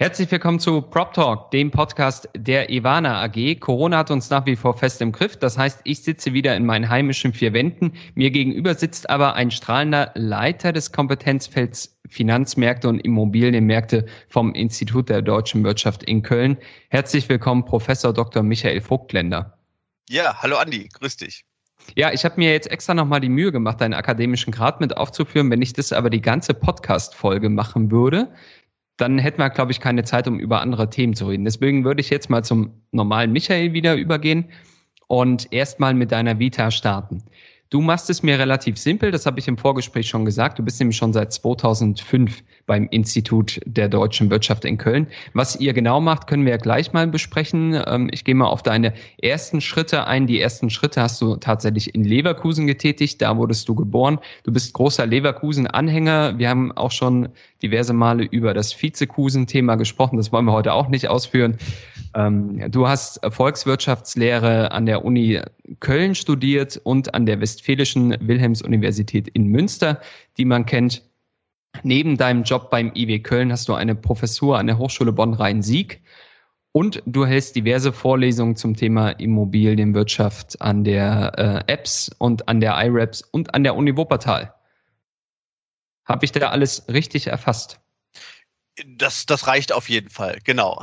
Herzlich willkommen zu Prop Talk, dem Podcast der Ivana AG. Corona hat uns nach wie vor fest im Griff. Das heißt, ich sitze wieder in meinen heimischen vier Wänden. Mir gegenüber sitzt aber ein strahlender Leiter des Kompetenzfelds Finanzmärkte und Immobilienmärkte vom Institut der deutschen Wirtschaft in Köln. Herzlich willkommen, Professor Dr. Michael Vogtländer. Ja, hallo Andi, grüß dich. Ja, ich habe mir jetzt extra nochmal die Mühe gemacht, deinen akademischen Grad mit aufzuführen. Wenn ich das aber die ganze Podcast-Folge machen würde, dann hätten wir, glaube ich, keine Zeit, um über andere Themen zu reden. Deswegen würde ich jetzt mal zum normalen Michael wieder übergehen und erstmal mit deiner Vita starten. Du machst es mir relativ simpel, das habe ich im Vorgespräch schon gesagt. Du bist nämlich schon seit 2005 beim Institut der deutschen Wirtschaft in Köln. Was ihr genau macht, können wir ja gleich mal besprechen. Ähm, ich gehe mal auf deine ersten Schritte ein. Die ersten Schritte hast du tatsächlich in Leverkusen getätigt. Da wurdest du geboren. Du bist großer Leverkusen-Anhänger. Wir haben auch schon diverse Male über das Vizekusen-Thema gesprochen. Das wollen wir heute auch nicht ausführen. Ähm, du hast Volkswirtschaftslehre an der Uni Köln studiert und an der Westfälischen Wilhelms-Universität in Münster, die man kennt. Neben deinem Job beim IW Köln hast du eine Professur an der Hochschule Bonn-Rhein-Sieg und du hältst diverse Vorlesungen zum Thema Immobilienwirtschaft an der äh, EBS und an der IREPS und an der Uni Wuppertal. Habe ich da alles richtig erfasst? Das, das reicht auf jeden Fall, genau.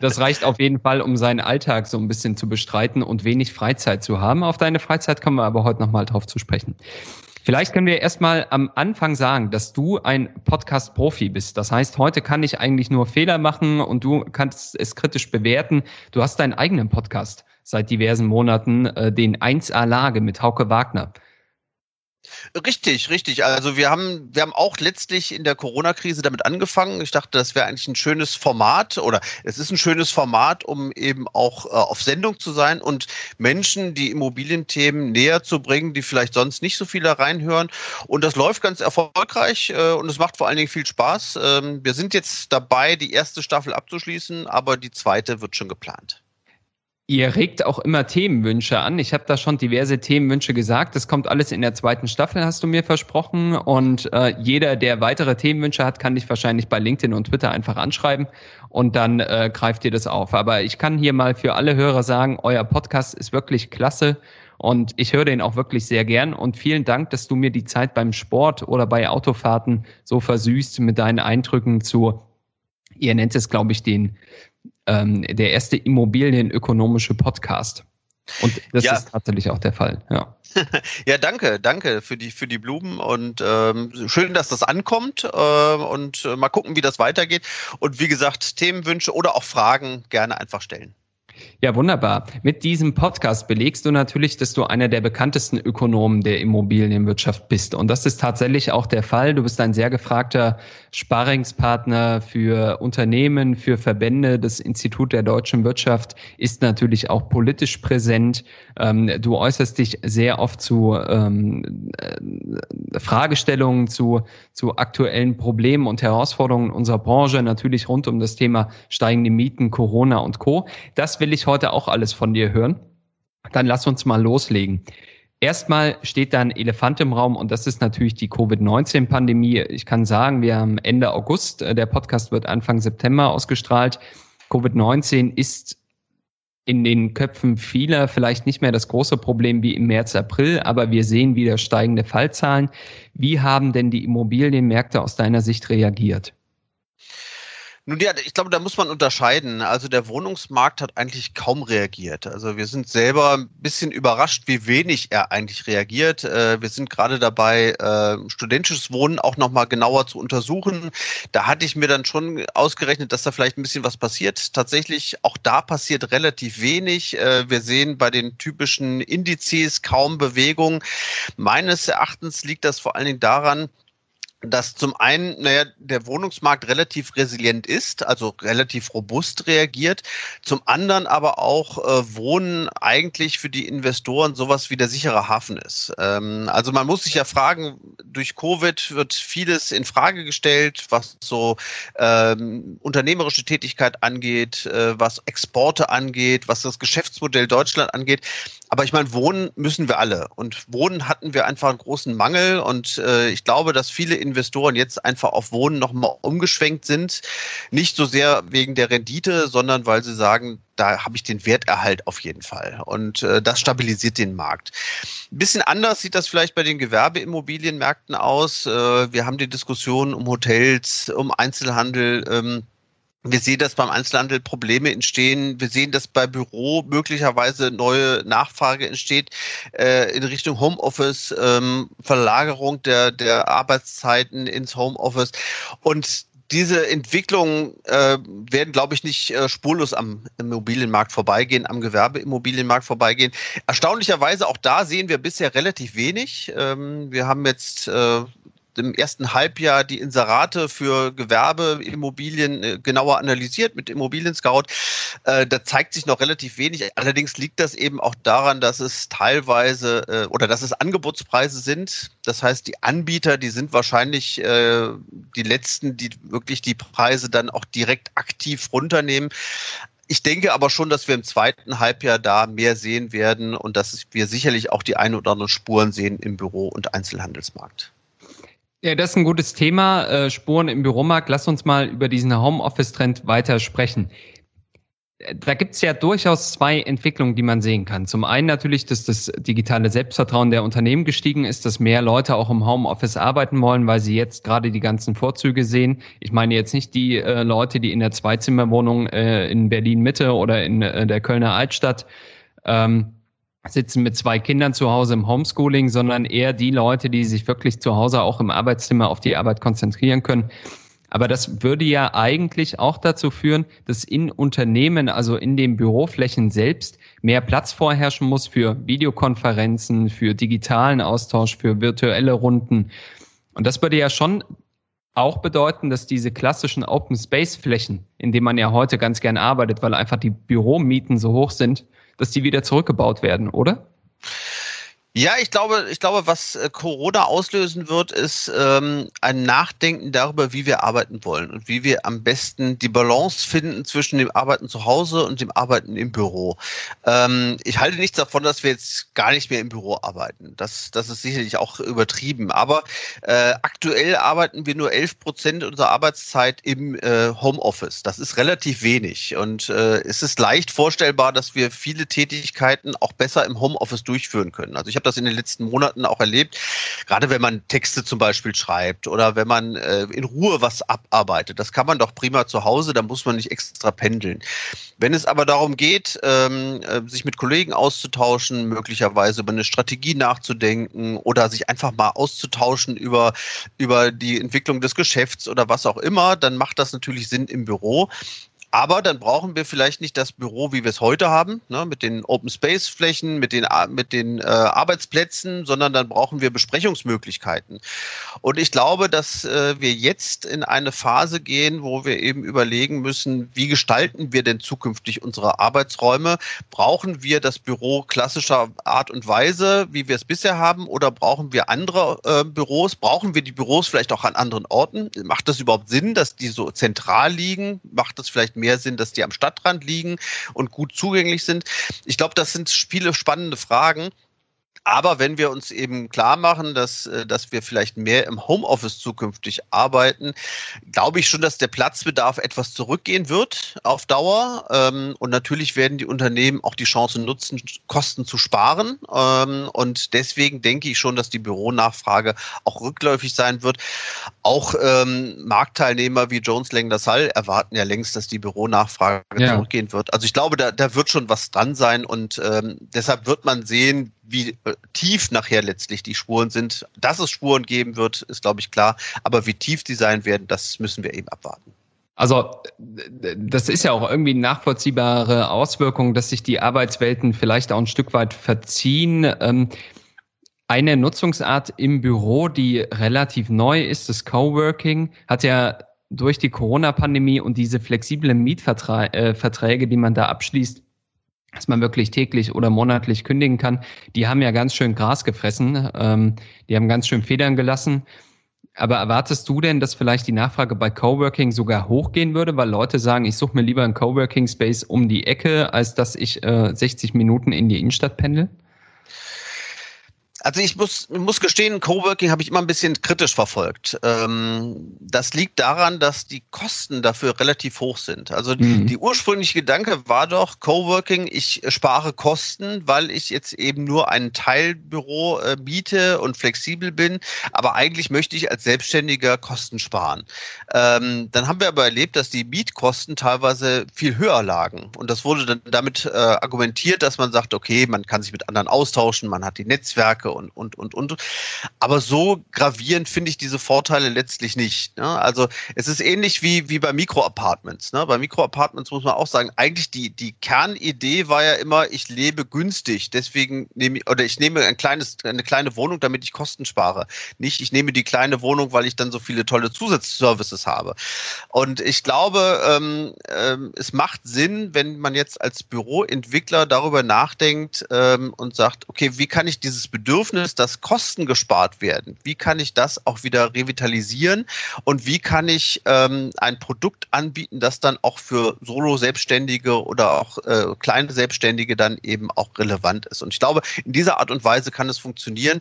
Das reicht auf jeden Fall, um seinen Alltag so ein bisschen zu bestreiten und wenig Freizeit zu haben. Auf deine Freizeit kommen wir aber heute nochmal drauf zu sprechen. Vielleicht können wir erstmal am Anfang sagen, dass du ein Podcast-Profi bist. Das heißt, heute kann ich eigentlich nur Fehler machen und du kannst es kritisch bewerten. Du hast deinen eigenen Podcast seit diversen Monaten, äh, den 1A Lage mit Hauke Wagner. Richtig, richtig. Also wir haben, wir haben auch letztlich in der Corona-Krise damit angefangen. Ich dachte, das wäre eigentlich ein schönes Format oder es ist ein schönes Format, um eben auch äh, auf Sendung zu sein und Menschen die Immobilienthemen näher zu bringen, die vielleicht sonst nicht so viele reinhören. Und das läuft ganz erfolgreich äh, und es macht vor allen Dingen viel Spaß. Ähm, wir sind jetzt dabei, die erste Staffel abzuschließen, aber die zweite wird schon geplant. Ihr regt auch immer Themenwünsche an. Ich habe da schon diverse Themenwünsche gesagt. Das kommt alles in der zweiten Staffel, hast du mir versprochen. Und äh, jeder, der weitere Themenwünsche hat, kann dich wahrscheinlich bei LinkedIn und Twitter einfach anschreiben und dann äh, greift ihr das auf. Aber ich kann hier mal für alle Hörer sagen, euer Podcast ist wirklich klasse und ich höre den auch wirklich sehr gern. Und vielen Dank, dass du mir die Zeit beim Sport oder bei Autofahrten so versüßt mit deinen Eindrücken zu, ihr nennt es, glaube ich, den ähm, der erste immobilienökonomische Podcast. Und das ja. ist tatsächlich auch der Fall, ja. ja, danke, danke für die, für die Blumen und ähm, schön, dass das ankommt äh, und äh, mal gucken, wie das weitergeht. Und wie gesagt, Themenwünsche oder auch Fragen gerne einfach stellen. Ja, wunderbar. Mit diesem Podcast belegst du natürlich, dass du einer der bekanntesten Ökonomen der Immobilienwirtschaft bist. Und das ist tatsächlich auch der Fall. Du bist ein sehr gefragter Sparingspartner für Unternehmen, für Verbände. Das Institut der deutschen Wirtschaft ist natürlich auch politisch präsent. Ähm, du äußerst dich sehr oft zu ähm, äh, Fragestellungen, zu, zu aktuellen Problemen und Herausforderungen unserer Branche, natürlich rund um das Thema steigende Mieten, Corona und Co. Das will ich heute auch alles von dir hören. Dann lass uns mal loslegen. Erstmal steht da ein Elefant im Raum und das ist natürlich die Covid-19-Pandemie. Ich kann sagen, wir haben Ende August, äh, der Podcast wird Anfang September ausgestrahlt. Covid-19 ist in den Köpfen vieler vielleicht nicht mehr das große Problem wie im März, April, aber wir sehen wieder steigende Fallzahlen. Wie haben denn die Immobilienmärkte aus deiner Sicht reagiert? Nun ja, ich glaube, da muss man unterscheiden. Also der Wohnungsmarkt hat eigentlich kaum reagiert. Also wir sind selber ein bisschen überrascht, wie wenig er eigentlich reagiert. Äh, wir sind gerade dabei, äh, studentisches Wohnen auch nochmal genauer zu untersuchen. Da hatte ich mir dann schon ausgerechnet, dass da vielleicht ein bisschen was passiert. Tatsächlich, auch da passiert relativ wenig. Äh, wir sehen bei den typischen Indizes kaum Bewegung. Meines Erachtens liegt das vor allen Dingen daran, dass zum einen, naja, der Wohnungsmarkt relativ resilient ist, also relativ robust reagiert, zum anderen aber auch äh, Wohnen eigentlich für die Investoren sowas wie der sichere Hafen ist. Ähm, also man muss sich ja fragen, durch Covid wird vieles in Frage gestellt, was so ähm, unternehmerische Tätigkeit angeht, äh, was Exporte angeht, was das Geschäftsmodell Deutschland angeht. Aber ich meine, Wohnen müssen wir alle. Und Wohnen hatten wir einfach einen großen Mangel. Und äh, ich glaube, dass viele Investoren jetzt einfach auf Wohnen nochmal umgeschwenkt sind. Nicht so sehr wegen der Rendite, sondern weil sie sagen, da habe ich den Werterhalt auf jeden Fall. Und äh, das stabilisiert den Markt. Ein bisschen anders sieht das vielleicht bei den Gewerbeimmobilienmärkten aus. Äh, wir haben die Diskussion um Hotels, um Einzelhandel. Ähm, wir sehen, dass beim Einzelhandel Probleme entstehen. Wir sehen, dass bei Büro möglicherweise neue Nachfrage entsteht äh, in Richtung Homeoffice, ähm, Verlagerung der, der Arbeitszeiten ins Homeoffice. Und diese Entwicklungen äh, werden, glaube ich, nicht äh, spurlos am Immobilienmarkt vorbeigehen, am Gewerbeimmobilienmarkt vorbeigehen. Erstaunlicherweise auch da sehen wir bisher relativ wenig. Ähm, wir haben jetzt äh, im ersten Halbjahr die Inserate für Gewerbeimmobilien äh, genauer analysiert mit Immobilien Scout. Äh, da zeigt sich noch relativ wenig. Allerdings liegt das eben auch daran, dass es teilweise äh, oder dass es Angebotspreise sind. Das heißt, die Anbieter, die sind wahrscheinlich die letzten, die wirklich die Preise dann auch direkt aktiv runternehmen. Ich denke aber schon, dass wir im zweiten Halbjahr da mehr sehen werden und dass wir sicherlich auch die ein oder anderen Spuren sehen im Büro- und Einzelhandelsmarkt. Ja, das ist ein gutes Thema. Äh, Spuren im Büromarkt. Lass uns mal über diesen Homeoffice-Trend weiter sprechen. Da gibt es ja durchaus zwei Entwicklungen, die man sehen kann. Zum einen natürlich, dass das digitale Selbstvertrauen der Unternehmen gestiegen ist, dass mehr Leute auch im Homeoffice arbeiten wollen, weil sie jetzt gerade die ganzen Vorzüge sehen. Ich meine jetzt nicht die äh, Leute, die in der Zweizimmerwohnung äh, in Berlin Mitte oder in äh, der Kölner Altstadt ähm, sitzen mit zwei Kindern zu Hause im Homeschooling, sondern eher die Leute, die sich wirklich zu Hause auch im Arbeitszimmer auf die Arbeit konzentrieren können. Aber das würde ja eigentlich auch dazu führen, dass in Unternehmen, also in den Büroflächen selbst, mehr Platz vorherrschen muss für Videokonferenzen, für digitalen Austausch, für virtuelle Runden. Und das würde ja schon auch bedeuten, dass diese klassischen Open Space Flächen, in denen man ja heute ganz gern arbeitet, weil einfach die Büromieten so hoch sind, dass die wieder zurückgebaut werden, oder? Ja, ich glaube, ich glaube, was äh, Corona auslösen wird, ist ähm, ein Nachdenken darüber, wie wir arbeiten wollen und wie wir am besten die Balance finden zwischen dem Arbeiten zu Hause und dem Arbeiten im Büro. Ähm, ich halte nichts davon, dass wir jetzt gar nicht mehr im Büro arbeiten. Das, das ist sicherlich auch übertrieben. Aber äh, aktuell arbeiten wir nur 11 Prozent unserer Arbeitszeit im äh, Homeoffice. Das ist relativ wenig. Und äh, es ist leicht vorstellbar, dass wir viele Tätigkeiten auch besser im Homeoffice durchführen können. Also ich das in den letzten Monaten auch erlebt. Gerade wenn man Texte zum Beispiel schreibt oder wenn man äh, in Ruhe was abarbeitet. Das kann man doch prima zu Hause, da muss man nicht extra pendeln. Wenn es aber darum geht, ähm, äh, sich mit Kollegen auszutauschen, möglicherweise über eine Strategie nachzudenken oder sich einfach mal auszutauschen über, über die Entwicklung des Geschäfts oder was auch immer, dann macht das natürlich Sinn im Büro. Aber dann brauchen wir vielleicht nicht das Büro, wie wir es heute haben, ne, mit den Open Space Flächen, mit den, mit den äh, Arbeitsplätzen, sondern dann brauchen wir Besprechungsmöglichkeiten. Und ich glaube, dass äh, wir jetzt in eine Phase gehen, wo wir eben überlegen müssen, wie gestalten wir denn zukünftig unsere Arbeitsräume? Brauchen wir das Büro klassischer Art und Weise, wie wir es bisher haben, oder brauchen wir andere äh, Büros? Brauchen wir die Büros vielleicht auch an anderen Orten? Macht das überhaupt Sinn, dass die so zentral liegen? Macht das vielleicht mehr Sinn, dass die am Stadtrand liegen und gut zugänglich sind? Ich glaube, das sind viele spannende Fragen. Aber wenn wir uns eben klar machen, dass, äh, dass wir vielleicht mehr im Homeoffice zukünftig arbeiten, glaube ich schon, dass der Platzbedarf etwas zurückgehen wird auf Dauer. Ähm, und natürlich werden die Unternehmen auch die Chance nutzen, Kosten zu sparen. Ähm, und deswegen denke ich schon, dass die Büronachfrage auch rückläufig sein wird. Auch ähm, Marktteilnehmer wie Jones Lang LaSalle erwarten ja längst, dass die Büronachfrage ja. zurückgehen wird. Also ich glaube, da, da wird schon was dran sein und deshalb wird man sehen, wie äh, tief nachher letztlich die Spuren sind. Dass es Spuren geben wird, ist, glaube ich, klar. Aber wie tief die sein werden, das müssen wir eben abwarten. Also das ist ja auch irgendwie eine nachvollziehbare Auswirkung, dass sich die Arbeitswelten vielleicht auch ein Stück weit verziehen. Ähm, Eine Nutzungsart im Büro, die relativ neu ist, das Coworking, hat ja durch die Corona-Pandemie und diese flexiblen Mietverträge, äh, die man da abschließt, dass man wirklich täglich oder monatlich kündigen kann, die haben ja ganz schön Gras gefressen, ähm, die haben ganz schön Federn gelassen. Aber erwartest du denn, dass vielleicht die Nachfrage bei Coworking sogar hochgehen würde, weil Leute sagen, ich suche mir lieber einen Coworking Space um die Ecke, als dass ich äh, 60 Minuten in die Innenstadt pendel? Also ich muss, muss gestehen, Coworking habe ich immer ein bisschen kritisch verfolgt. Ähm, das liegt daran, dass die Kosten dafür relativ hoch sind. Also mhm. die ursprüngliche Gedanke war doch, Coworking, ich spare Kosten, weil ich jetzt eben nur ein Teilbüro äh, biete und flexibel bin. Aber eigentlich möchte ich als Selbstständiger Kosten sparen. Ähm, dann haben wir aber erlebt, dass die Mietkosten teilweise viel höher lagen. Und das wurde dann damit äh, argumentiert, dass man sagt, okay, man kann sich mit anderen austauschen, man hat die Netzwerke und, und, und, und. Aber so gravierend finde ich diese Vorteile letztlich nicht. Ne? Also es ist ähnlich wie, wie bei Mikroapartments. Ne? Bei Mikroapartments muss man auch sagen, eigentlich die, die Kernidee war ja immer, ich lebe günstig. Deswegen nehme ich, oder ich nehme ein kleines, eine kleine Wohnung, damit ich Kosten spare. Nicht, ich nehme die kleine Wohnung, weil ich dann so viele tolle Zusatzservices habe. Und ich glaube, ähm, ähm, es macht Sinn, wenn man jetzt als Büroentwickler darüber nachdenkt ähm, und sagt, okay, wie kann ich dieses Bedürfnis Bedürfnis, dass Kosten gespart werden, wie kann ich das auch wieder revitalisieren und wie kann ich ähm, ein Produkt anbieten, das dann auch für Solo-Selbstständige oder auch äh, kleine Selbstständige dann eben auch relevant ist. Und ich glaube, in dieser Art und Weise kann es funktionieren,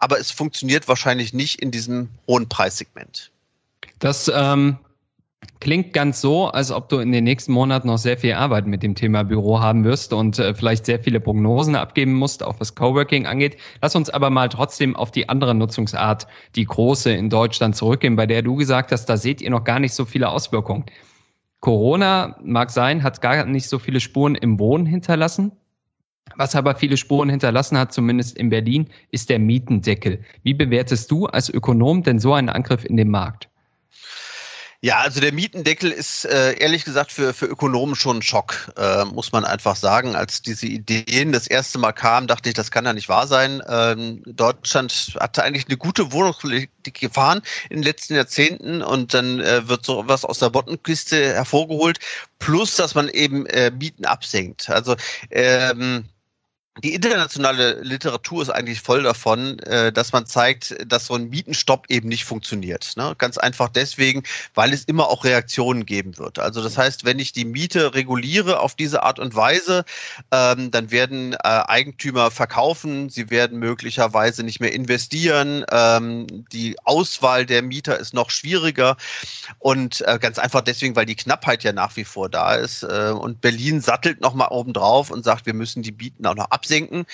aber es funktioniert wahrscheinlich nicht in diesem hohen Preissegment. Das ähm, Klingt ganz so, als ob du in den nächsten Monaten noch sehr viel Arbeit mit dem Thema Büro haben wirst und äh, vielleicht sehr viele Prognosen abgeben musst, auch was Coworking angeht. Lass uns aber mal trotzdem auf die andere Nutzungsart, die große in Deutschland zurückgehen, bei der du gesagt hast, da seht ihr noch gar nicht so viele Auswirkungen. Corona mag sein, hat gar nicht so viele Spuren im Wohnen hinterlassen. Was aber viele Spuren hinterlassen hat, zumindest in Berlin, ist der Mietendeckel. Wie bewertest du als Ökonom denn so einen Angriff in den Markt? Ja, also der Mietendeckel ist äh, ehrlich gesagt für, für Ökonomen schon ein Schock, äh, muss man einfach sagen. Als diese Ideen das erste Mal kamen, dachte ich, das kann ja nicht wahr sein. Ähm, Deutschland hatte eigentlich eine gute Wohnungspolitik gefahren in den letzten Jahrzehnten und dann äh, wird so was aus der Bottenkiste hervorgeholt, plus dass man eben äh, Mieten absenkt. Also ähm, die internationale Literatur ist eigentlich voll davon, äh, dass man zeigt, dass so ein Mietenstopp eben nicht funktioniert. Ne? Ganz einfach deswegen, weil es immer auch Reaktionen geben wird. Also das heißt, wenn ich die Miete reguliere auf diese Art und Weise, ähm, dann werden äh, Eigentümer verkaufen, sie werden möglicherweise nicht mehr investieren, ähm, die Auswahl der Mieter ist noch schwieriger und äh, ganz einfach deswegen, weil die Knappheit ja nach wie vor da ist und Berlin sattelt nochmal oben drauf und sagt, wir müssen die Mieten auch noch ab absenken,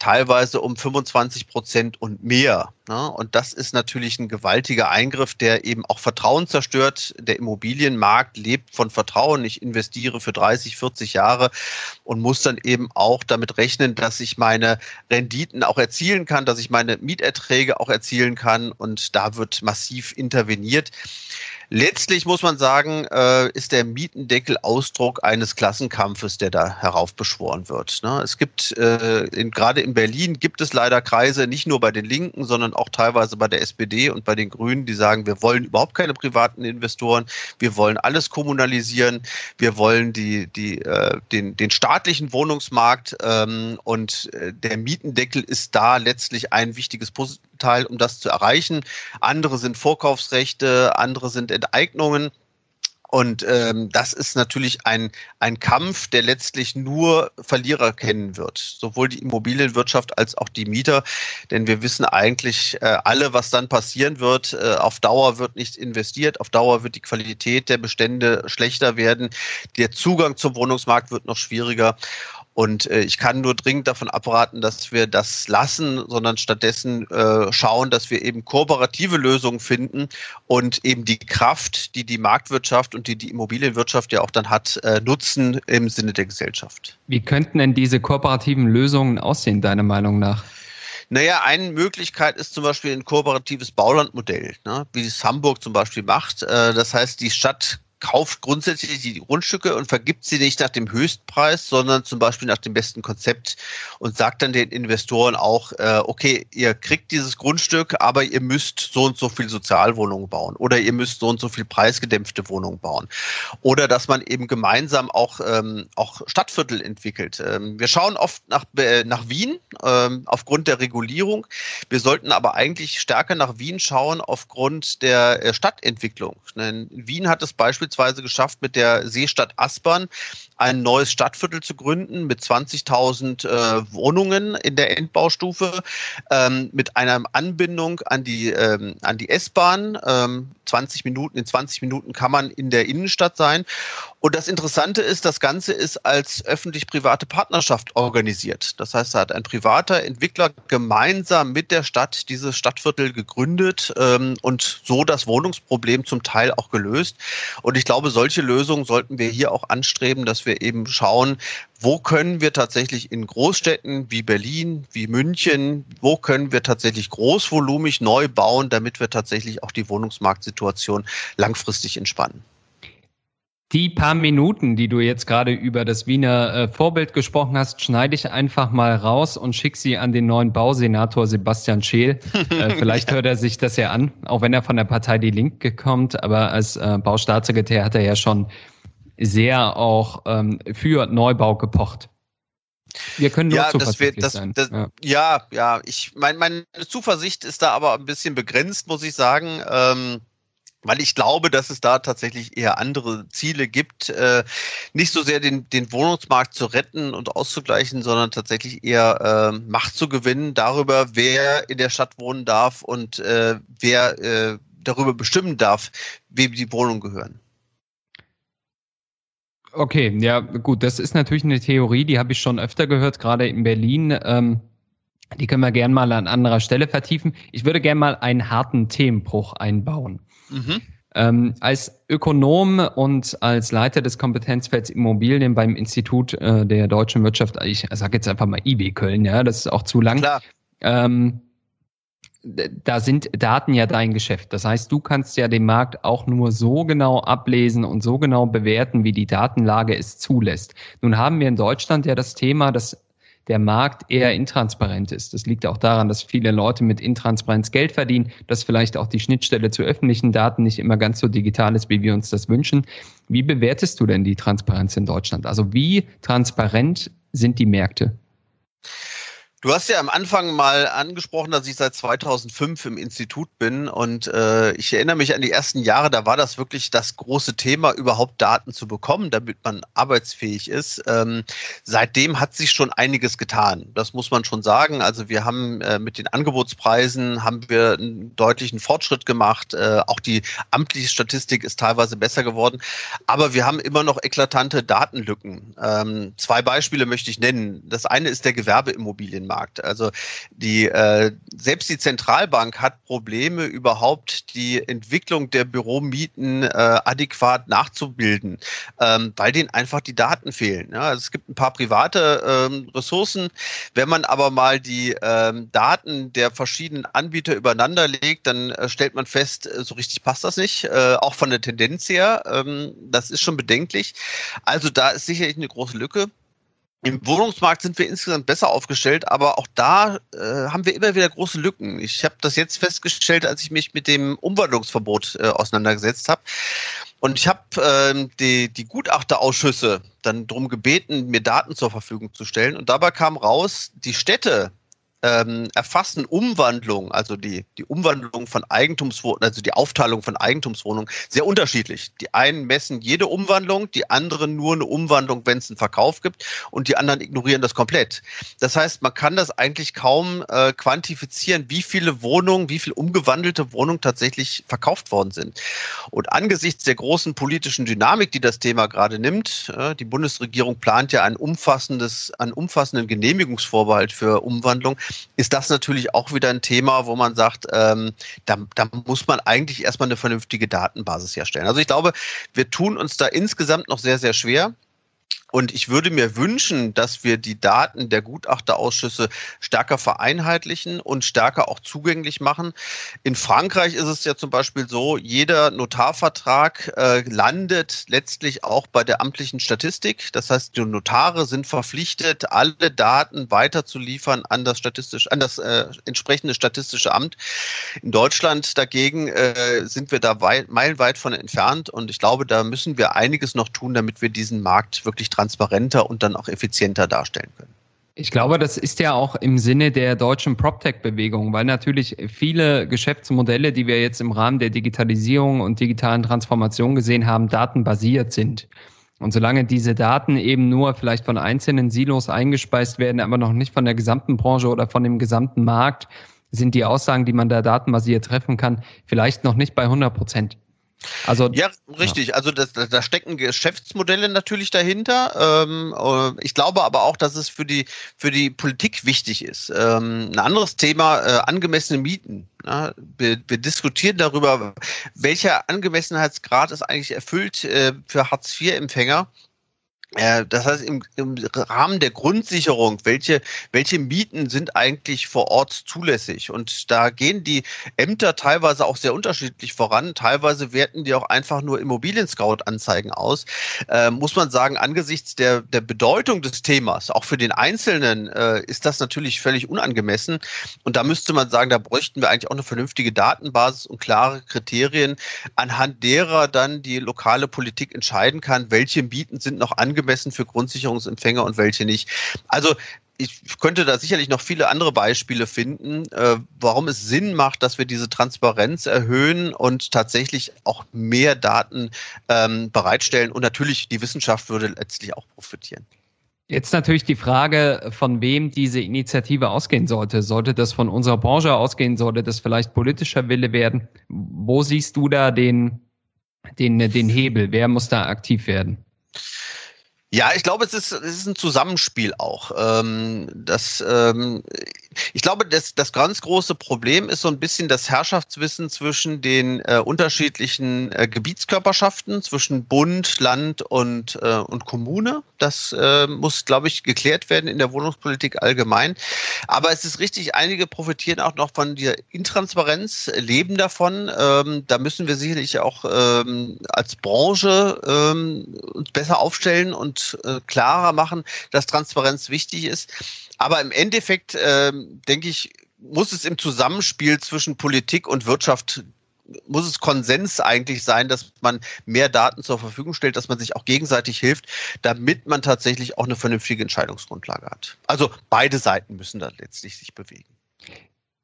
teilweise um 25 Prozent und mehr. Ne? Und das ist natürlich ein gewaltiger Eingriff, der eben auch Vertrauen zerstört. Der Immobilienmarkt lebt von Vertrauen. Ich investiere für 30, 40 Jahre und muss dann eben auch damit rechnen, dass ich meine Renditen auch erzielen kann, dass ich meine Mieterträge auch erzielen kann. Und da wird massiv interveniert. Letztlich muss man sagen, äh, ist der Mietendeckel Ausdruck eines Klassenkampfes, der da heraufbeschworen wird. Ne? Es gibt, äh, gerade in Berlin gibt es leider Kreise, nicht nur bei den Linken, sondern auch teilweise bei der SPD und bei den Grünen, die sagen, wir wollen überhaupt keine privaten Investoren, wir wollen alles kommunalisieren, wir wollen die, die, äh, den, den staatlichen Wohnungsmarkt ähm, und äh, der Mietendeckel ist da letztlich ein wichtiges Puzzleteil, um das zu erreichen. Andere sind Vorkaufsrechte, andere sind Enteignungen. Und ähm, das ist natürlich ein, ein Kampf, der letztlich nur Verlierer kennen wird. Sowohl die Immobilienwirtschaft als auch die Mieter. Denn wir wissen eigentlich äh, alle, was dann passieren wird. Äh, auf Dauer wird nicht investiert, auf Dauer wird die Qualität der Bestände schlechter werden. Der Zugang zum Wohnungsmarkt wird noch schwieriger. Und äh, ich kann nur dringend davon abraten, dass wir das lassen, sondern stattdessen äh, schauen, dass wir eben kooperative Lösungen finden und eben die Kraft, die die Marktwirtschaft und die die Immobilienwirtschaft ja auch dann hat, äh, nutzen im Sinne der Gesellschaft. Wie könnten denn diese kooperativen Lösungen aussehen, deiner Meinung nach? Naja, eine Möglichkeit ist zum Beispiel ein kooperatives Baulandmodell, ne, wie es Hamburg zum Beispiel macht. Äh, das heißt, die Stadt kauft grundsätzlich die Grundstücke und vergibt sie nicht nach dem Höchstpreis, sondern zum Beispiel nach dem besten Konzept und sagt dann den Investoren auch, äh, okay, ihr kriegt dieses Grundstück, aber ihr müsst so und so viel Sozialwohnungen bauen oder ihr müsst so und so viel preisgedämpfte Wohnungen bauen. Oder dass man eben gemeinsam auch, ähm, auch Stadtviertel entwickelt. Ähm, wir schauen oft nach, äh, nach Wien ähm, aufgrund der Regulierung. Wir sollten aber eigentlich stärker nach Wien schauen aufgrund der äh, Stadtentwicklung. Denn Wien hat es beispielsweise beispielsweise geschafft, mit der Seestadt Aspern ein neues Stadtviertel zu gründen mit 20.000 äh, Wohnungen in der Endbaustufe, ähm, mit einer Anbindung an die, ähm, die S-Bahn. Ähm, 20 Minuten, in 20 Minuten kann man in der Innenstadt sein. Und das Interessante ist, das Ganze ist als öffentlich-private Partnerschaft organisiert. Das heißt, da hat ein privater Entwickler gemeinsam mit der Stadt dieses Stadtviertel gegründet ähm, und so das Wohnungsproblem zum Teil auch gelöst. Und ich glaube, solche Lösungen sollten wir hier auch anstreben, dass wir eben schauen, wo können wir tatsächlich in Großstädten wie Berlin, wie München, wo können wir tatsächlich großvolumig neu bauen, damit wir tatsächlich auch die Wohnungsmarktsituation langfristig entspannen. Die paar Minuten, die du jetzt gerade über das Wiener äh, Vorbild gesprochen hast, schneide ich einfach mal raus und schicke sie an den neuen Bausenator Sebastian Scheel. Äh, vielleicht hört er sich das ja an, auch wenn er von der Partei Die Linke kommt, aber als äh, Baustaatssekretär hat er ja schon sehr auch ähm, für Neubau gepocht. Wir können nur ja, das wird, das, sein. Das, ja. ja, ja. Ich mein, meine Zuversicht ist da aber ein bisschen begrenzt, muss ich sagen. Ähm, weil ich glaube, dass es da tatsächlich eher andere Ziele gibt, äh, nicht so sehr den, den Wohnungsmarkt zu retten und auszugleichen, sondern tatsächlich eher äh, Macht zu gewinnen darüber, wer in der Stadt wohnen darf und äh, wer äh, darüber bestimmen darf, wem die Wohnungen gehören. Okay, ja, gut, das ist natürlich eine Theorie, die habe ich schon öfter gehört, gerade in Berlin. Ähm, die können wir gerne mal an anderer Stelle vertiefen. Ich würde gerne mal einen harten Themenbruch einbauen. Mhm. Ähm, als Ökonom und als Leiter des Kompetenzfelds Immobilien beim Institut äh, der deutschen Wirtschaft, ich sage jetzt einfach mal IB Köln, ja, das ist auch zu lang. Klar. Ähm, da sind Daten ja dein Geschäft. Das heißt, du kannst ja den Markt auch nur so genau ablesen und so genau bewerten, wie die Datenlage es zulässt. Nun haben wir in Deutschland ja das Thema, dass der Markt eher intransparent ist. Das liegt auch daran, dass viele Leute mit Intransparenz Geld verdienen, dass vielleicht auch die Schnittstelle zu öffentlichen Daten nicht immer ganz so digital ist, wie wir uns das wünschen. Wie bewertest du denn die Transparenz in Deutschland? Also wie transparent sind die Märkte? Du hast ja am Anfang mal angesprochen, dass ich seit 2005 im Institut bin und äh, ich erinnere mich an die ersten Jahre, da war das wirklich das große Thema, überhaupt Daten zu bekommen, damit man arbeitsfähig ist. Ähm, seitdem hat sich schon einiges getan, das muss man schon sagen. Also wir haben äh, mit den Angebotspreisen haben wir einen deutlichen Fortschritt gemacht. Äh, auch die amtliche Statistik ist teilweise besser geworden, aber wir haben immer noch eklatante Datenlücken. Ähm, zwei Beispiele möchte ich nennen. Das eine ist der Gewerbeimmobilien. Markt. Also die äh, selbst die Zentralbank hat Probleme überhaupt die Entwicklung der Büromieten äh, adäquat nachzubilden, ähm, weil denen einfach die Daten fehlen. Ja, also es gibt ein paar private ähm, Ressourcen. Wenn man aber mal die ähm, Daten der verschiedenen Anbieter übereinander legt, dann äh, stellt man fest, äh, so richtig passt das nicht, äh, auch von der Tendenz her. Ähm, das ist schon bedenklich. Also da ist sicherlich eine große Lücke. Im Wohnungsmarkt sind wir insgesamt besser aufgestellt, aber auch da äh, haben wir immer wieder große Lücken. Ich habe das jetzt festgestellt, als ich mich mit dem Umwandlungsverbot äh, auseinandergesetzt habe. Und ich habe ähm, die, die Gutachterausschüsse dann darum gebeten, mir Daten zur Verfügung zu stellen. Und dabei kam raus, die Städte ähm, erfassen Umwandlung, also die, die Umwandlung von Eigentumswohnungen, also die Aufteilung von Eigentumswohnungen, sehr unterschiedlich. Die einen messen jede Umwandlung, die anderen nur eine Umwandlung, wenn es einen Verkauf gibt und die anderen ignorieren das komplett. Das heißt, man kann das eigentlich kaum äh, quantifizieren, wie viele Wohnungen, wie viel umgewandelte Wohnungen tatsächlich verkauft worden sind. Und angesichts der großen politischen Dynamik, die das Thema gerade nimmt, äh, die Bundesregierung plant ja ein umfassendes, einen umfassenden Genehmigungsvorbehalt für Umwandlung, ist das natürlich auch wieder ein Thema, wo man sagt, ähm, da, da muss man eigentlich erstmal eine vernünftige Datenbasis herstellen. Also ich glaube, wir tun uns da insgesamt noch sehr, sehr schwer. Und ich würde mir wünschen, dass wir die Daten der Gutachterausschüsse stärker vereinheitlichen und stärker auch zugänglich machen. In Frankreich ist es ja zum Beispiel so, jeder Notarvertrag äh, landet letztlich auch bei der amtlichen Statistik. Das heißt, die Notare sind verpflichtet, alle Daten weiterzuliefern an das statistisch, an das äh, entsprechende statistische Amt. In Deutschland dagegen äh, sind wir da weit, meilenweit von entfernt und ich glaube, da müssen wir einiges noch tun, damit wir diesen Markt wirklich transparenter und dann auch effizienter darstellen können. Ich glaube, das ist ja auch im Sinne der deutschen PropTech-Bewegung, weil natürlich viele Geschäftsmodelle, die wir jetzt im Rahmen der Digitalisierung und digitalen Transformation gesehen haben, datenbasiert sind. Und solange diese Daten eben nur vielleicht von einzelnen Silos eingespeist werden, aber noch nicht von der gesamten Branche oder von dem gesamten Markt, sind die Aussagen, die man da datenbasiert treffen kann, vielleicht noch nicht bei 100 Prozent. Also ja, richtig. Ja. Also das, da stecken Geschäftsmodelle natürlich dahinter. Ähm, äh, ich glaube aber auch, dass es für die für die Politik wichtig ist. Ähm, ein anderes Thema: äh, angemessene Mieten. Ja, wir, wir, diskutieren darüber, welcher Angemessenheitsgrad ist eigentlich erfüllt äh, für Hartz-IV-Empfänger. Das heißt, im, im, Rahmen der Grundsicherung, welche, welche Mieten sind eigentlich vor Ort zulässig? Und da gehen die Ämter teilweise auch sehr unterschiedlich voran. Teilweise werten die auch einfach nur Immobilien-Scout-Anzeigen aus. Äh, muss man sagen, angesichts der, der Bedeutung des Themas, auch für den Einzelnen, äh, ist das natürlich völlig unangemessen. Und da müsste man sagen, da bräuchten wir eigentlich auch eine vernünftige Datenbasis und klare Kriterien, anhand derer dann die lokale Politik entscheiden kann, welche Mieten sind noch angemessen angemessen für Grundsicherungsempfänger und welche nicht. Also ich könnte da sicherlich noch viele andere Beispiele finden, äh, warum es Sinn macht, dass wir diese Transparenz erhöhen und tatsächlich auch mehr Daten ähm, bereitstellen. Und natürlich die Wissenschaft würde letztlich auch profitieren. Jetzt natürlich die Frage, von wem diese Initiative ausgehen sollte. Sollte das von unserer Branche ausgehen? Sollte das vielleicht politischer Wille werden? Wo siehst du da den, den, den Hebel? Wer muss da aktiv werden? Ja, ich glaube, es ist, es ist ein Zusammenspiel auch. Ähm, das, ähm, ich glaube, das, das ganz große Problem ist so ein bisschen das Herrschaftswissen zwischen den äh, unterschiedlichen äh, Gebietskörperschaften, zwischen Bund, Land und, äh, und Kommune. Das äh, muss, glaube ich, geklärt werden in der Wohnungspolitik allgemein. Aber es ist richtig, einige profitieren auch noch von dieser Intransparenz, leben davon. Ähm, da müssen wir sicherlich auch ähm, als Branche ähm, uns besser aufstellen und und äh, klarer machen, dass Transparenz wichtig ist. Aber im Endeffekt, äh, denke ich, muss es im Zusammenspiel zwischen Politik und Wirtschaft muss es Konsens eigentlich sein, dass man mehr Daten zur Verfügung stellt, dass man sich auch gegenseitig hilft, damit man tatsächlich auch eine vernünftige Entscheidungsgrundlage hat. Also beide Seiten müssen da letztlich sich bewegen.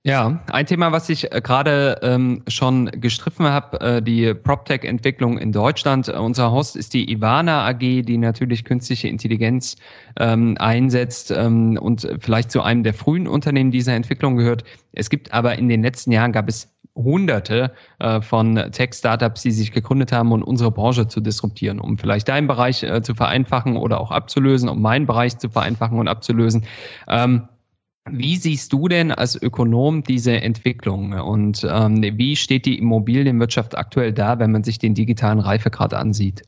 Ja, ein Thema, was ich äh, gerade ähm, schon gestriffen habe, äh, die PropTech-Entwicklung in Deutschland. Äh, unser Host ist die Ivana AG, die natürlich künstliche Intelligenz ähm, einsetzt ähm, und vielleicht zu einem der frühen Unternehmen dieser Entwicklung gehört. Es gibt aber in den letzten Jahren gab es Hunderte äh, von Tech-Startups, die sich gegründet haben, um unsere Branche zu disruptieren, um vielleicht deinen Bereich äh, zu vereinfachen oder auch abzulösen, um meinen Bereich zu vereinfachen und abzulösen. Ähm, wie siehst du denn als Ökonom diese Entwicklung und ähm, wie steht die Immobilienwirtschaft aktuell da, wenn man sich den digitalen Reifegrad ansieht?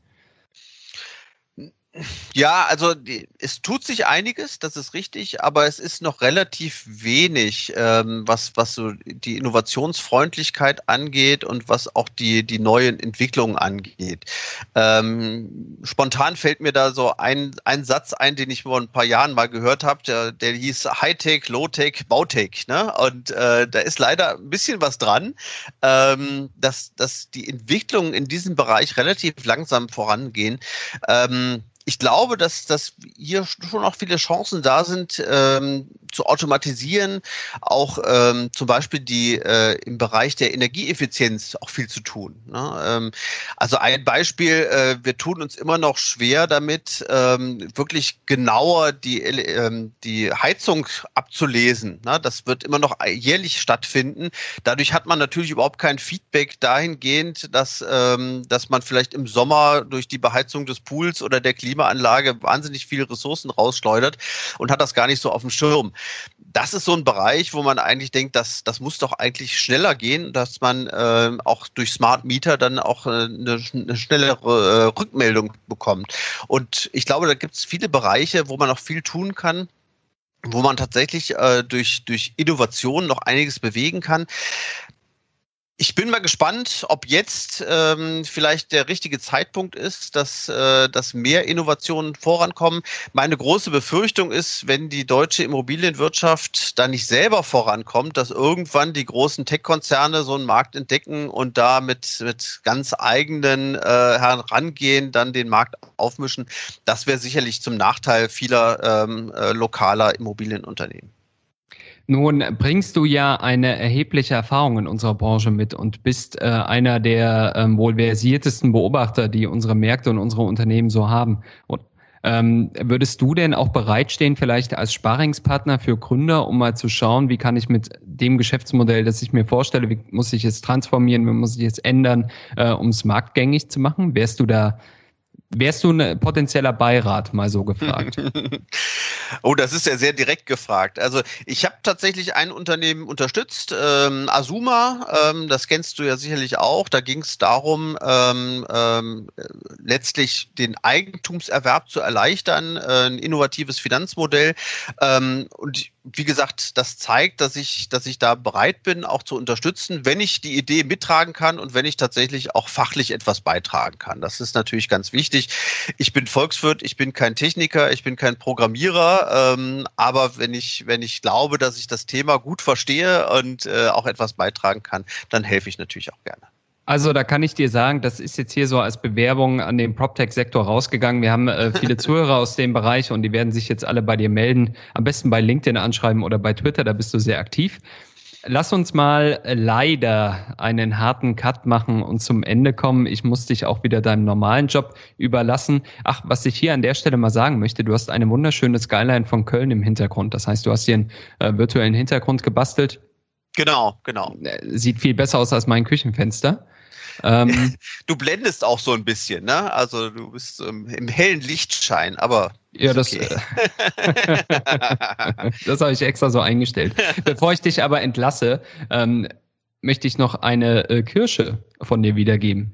Ja, also die, es tut sich einiges, das ist richtig, aber es ist noch relativ wenig, ähm, was, was so die Innovationsfreundlichkeit angeht und was auch die, die neuen Entwicklungen angeht. Ähm, spontan fällt mir da so ein, ein Satz ein, den ich vor ein paar Jahren mal gehört habe, der, der hieß Hightech, Low-Tech, Bautech. Ne? Und äh, da ist leider ein bisschen was dran, ähm, dass, dass die Entwicklungen in diesem Bereich relativ langsam vorangehen. Ich glaube, dass, dass hier schon auch viele Chancen da sind, ähm, zu automatisieren, auch ähm, zum Beispiel die äh, im Bereich der Energieeffizienz auch viel zu tun. Ne? Ähm, also ein Beispiel, äh, wir tun uns immer noch schwer damit, ähm, wirklich genauer die, ähm, die Heizung abzulesen. Ne? Das wird immer noch jährlich stattfinden. Dadurch hat man natürlich überhaupt kein Feedback dahingehend, dass, ähm, dass man vielleicht im Sommer durch die Beheizung des Pools oder der Klimaanlage wahnsinnig viele Ressourcen rausschleudert und hat das gar nicht so auf dem Schirm. Das ist so ein Bereich, wo man eigentlich denkt, dass das muss doch eigentlich schneller gehen, dass man äh, auch durch Smart Meter dann auch äh, eine, eine schnellere äh, Rückmeldung bekommt. Und ich glaube, da gibt es viele Bereiche, wo man noch viel tun kann wo man tatsächlich äh, durch, durch Innovation noch einiges bewegen kann. Ich bin mal gespannt, ob jetzt ähm, vielleicht der richtige Zeitpunkt ist, dass, äh, dass mehr Innovationen vorankommen. Meine große Befürchtung ist, wenn die deutsche Immobilienwirtschaft da nicht selber vorankommt, dass irgendwann die großen Tech-Konzerne so einen Markt entdecken und da mit, mit ganz eigenen äh, herangehen, dann den Markt aufmischen. Das wäre sicherlich zum Nachteil vieler ähm, äh, lokaler Immobilienunternehmen. Nun bringst du ja eine erhebliche Erfahrung in unserer Branche mit und bist äh, einer der ähm, wohl versiertesten Beobachter, die unsere Märkte und unsere Unternehmen so haben. Und, ähm, würdest du denn auch bereitstehen, vielleicht als Sparingspartner für Gründer, um mal zu schauen, wie kann ich mit dem Geschäftsmodell, das ich mir vorstelle, wie muss ich es transformieren, wie muss ich es ändern, äh, um es marktgängig zu machen? Wärst du da Wärst du ein potenzieller Beirat, mal so gefragt? oh, das ist ja sehr direkt gefragt. Also ich habe tatsächlich ein Unternehmen unterstützt, ähm, Azuma, ähm, das kennst du ja sicherlich auch. Da ging es darum, ähm, ähm, letztlich den Eigentumserwerb zu erleichtern, äh, ein innovatives Finanzmodell. Ähm, und wie gesagt, das zeigt, dass ich, dass ich da bereit bin, auch zu unterstützen, wenn ich die Idee mittragen kann und wenn ich tatsächlich auch fachlich etwas beitragen kann. Das ist natürlich ganz wichtig. Ich bin Volkswirt, ich bin kein Techniker, ich bin kein Programmierer, ähm, aber wenn ich, wenn ich glaube, dass ich das Thema gut verstehe und äh, auch etwas beitragen kann, dann helfe ich natürlich auch gerne. Also da kann ich dir sagen, das ist jetzt hier so als Bewerbung an den PropTech-Sektor rausgegangen. Wir haben äh, viele Zuhörer aus dem Bereich und die werden sich jetzt alle bei dir melden. Am besten bei LinkedIn anschreiben oder bei Twitter, da bist du sehr aktiv. Lass uns mal leider einen harten Cut machen und zum Ende kommen. Ich muss dich auch wieder deinem normalen Job überlassen. Ach, was ich hier an der Stelle mal sagen möchte, du hast eine wunderschöne Skyline von Köln im Hintergrund. Das heißt, du hast hier einen äh, virtuellen Hintergrund gebastelt. Genau, genau. Äh, sieht viel besser aus als mein Küchenfenster. Ähm, du blendest auch so ein bisschen, ne? Also du bist ähm, im hellen Lichtschein, aber ja, das, okay. Äh, das habe ich extra so eingestellt. Bevor ich dich aber entlasse, ähm, möchte ich noch eine äh, Kirsche von dir wiedergeben.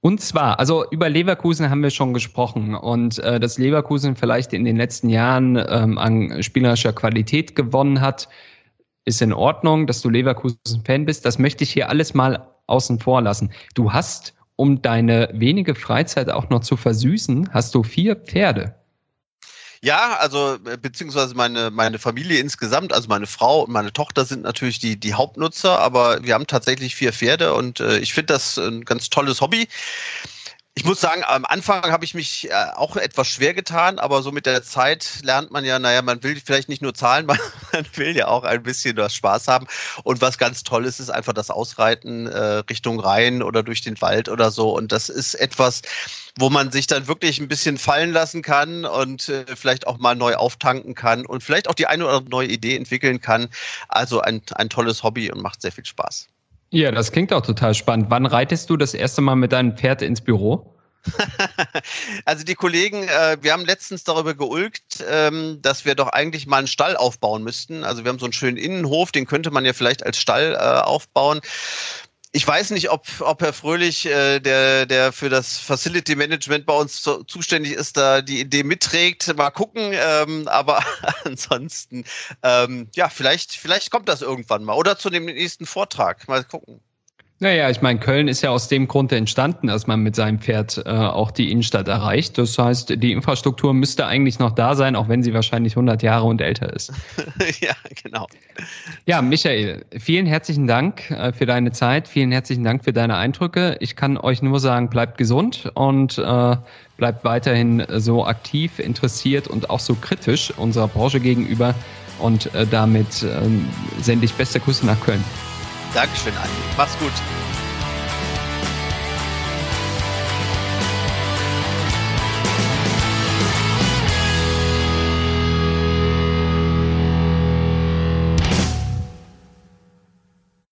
Und zwar, also über Leverkusen haben wir schon gesprochen und äh, dass Leverkusen vielleicht in den letzten Jahren ähm, an spielerischer Qualität gewonnen hat, ist in Ordnung, dass du Leverkusen-Fan bist. Das möchte ich hier alles mal außen vor lassen. Du hast, um deine wenige Freizeit auch noch zu versüßen, hast du vier Pferde. Ja, also äh, beziehungsweise meine, meine Familie insgesamt, also meine Frau und meine Tochter sind natürlich die, die Hauptnutzer, aber wir haben tatsächlich vier Pferde und äh, ich finde das ein ganz tolles Hobby. Ich muss sagen, am Anfang habe ich mich äh, auch etwas schwer getan, aber so mit der Zeit lernt man ja, naja, man will vielleicht nicht nur zahlen, man, will ja auch ein bisschen was Spaß haben. Und was ganz toll ist, ist einfach das Ausreiten äh, Richtung Rhein oder durch den Wald oder so. Und das ist etwas, wo man sich dann wirklich ein bisschen fallen lassen kann und äh, vielleicht auch mal neu auftanken kann und vielleicht auch die eine oder neue Idee entwickeln kann. Also ein, ein tolles Hobby und macht sehr viel Spaß. Ja, das klingt auch total spannend. Wann reitest du das erste Mal mit deinem Pferd ins Büro? also die Kollegen, äh, wir haben letztens darüber geulgt, ähm, dass wir doch eigentlich mal einen Stall aufbauen müssten. Also wir haben so einen schönen Innenhof, den könnte man ja vielleicht als Stall äh, aufbauen ich weiß nicht, ob, ob Herr Fröhlich, äh, der, der für das Facility Management bei uns zu, zuständig ist, da die Idee mitträgt. Mal gucken. Ähm, aber ansonsten, ähm, ja, vielleicht, vielleicht kommt das irgendwann mal. Oder zu dem nächsten Vortrag. Mal gucken. Naja, ich meine, Köln ist ja aus dem Grunde entstanden, dass man mit seinem Pferd äh, auch die Innenstadt erreicht. Das heißt, die Infrastruktur müsste eigentlich noch da sein, auch wenn sie wahrscheinlich 100 Jahre und älter ist. ja, genau. Ja, Michael, vielen herzlichen Dank äh, für deine Zeit, vielen herzlichen Dank für deine Eindrücke. Ich kann euch nur sagen, bleibt gesund und äh, bleibt weiterhin so aktiv, interessiert und auch so kritisch unserer Branche gegenüber. Und äh, damit ähm, sende ich beste Grüße nach Köln. Dankeschön, Andi. Mach's gut.